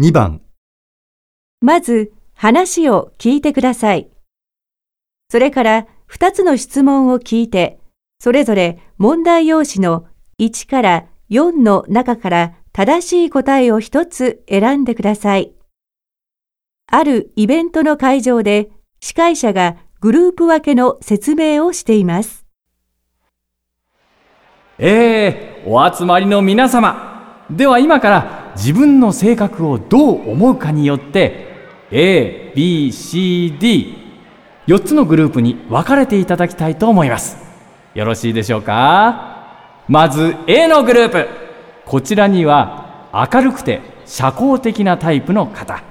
2番、まず話を聞いてください。それから2つの質問を聞いて、それぞれ問題用紙の1から4の中から正しい答えを1つ選んでください。あるイベントの会場で司会者がグループ分けの説明をしています。ええお集まりの皆様では今から自分の性格をどう思うかによって ABCD4 つのグループに分かれていただきたいと思います。よろしいでしょうか？まず A のグループ。こちらには明るくて社交的なタイプの方。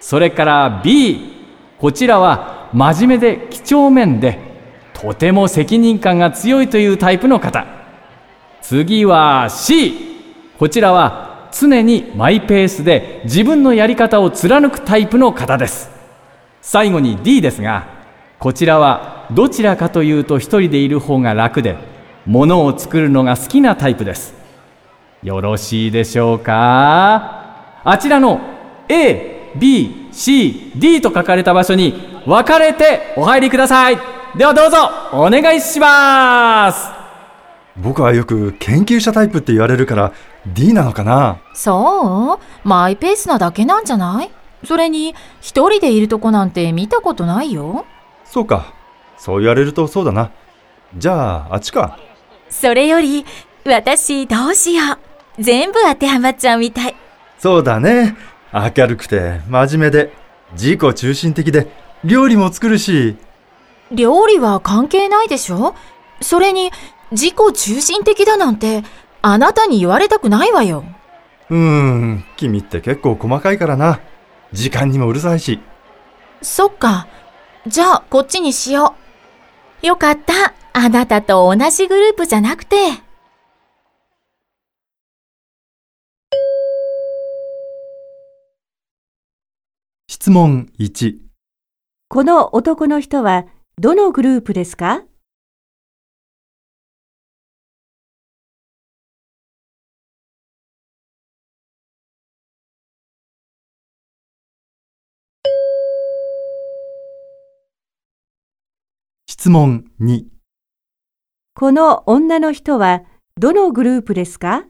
それから B こちらは真面目で几帳面でとても責任感が強いというタイプの方。次は C こちらは常にマイペースで自分のやり方を貫くタイプの方です。最後に D ですがこちらはどちらかというと一人でいる方が楽で物を作るのが好きなタイプです。よろしいでしょうか？あちらの A、B、C、D と書かれた場所に分かれてお入りください。ではどうぞお願いします。僕はよく研究者タイプって言われるから D なのかな？そう？マイペースなだけなんじゃない？それに、一人でいるとこなんて見たことないよ。そうか。そう言われるとそうだな。じゃあ、あっちか。それより、私どうしよう。全部当てはまっちゃうみたい。そうだね。明るくて、真面目で、自己中心的で、料理も作るし。料理は関係ないでしょ？それに、自己中心的だなんて、あなたに言われたくないわよ。うーん、君って結構細かいからな。時間にもうるさいし。そっか。じゃあ、こっちにしよう。よかった。あなたと同じグループじゃなくて。質問1、この男の人はどのグループですか？質問2、この女の人はどのグループですか？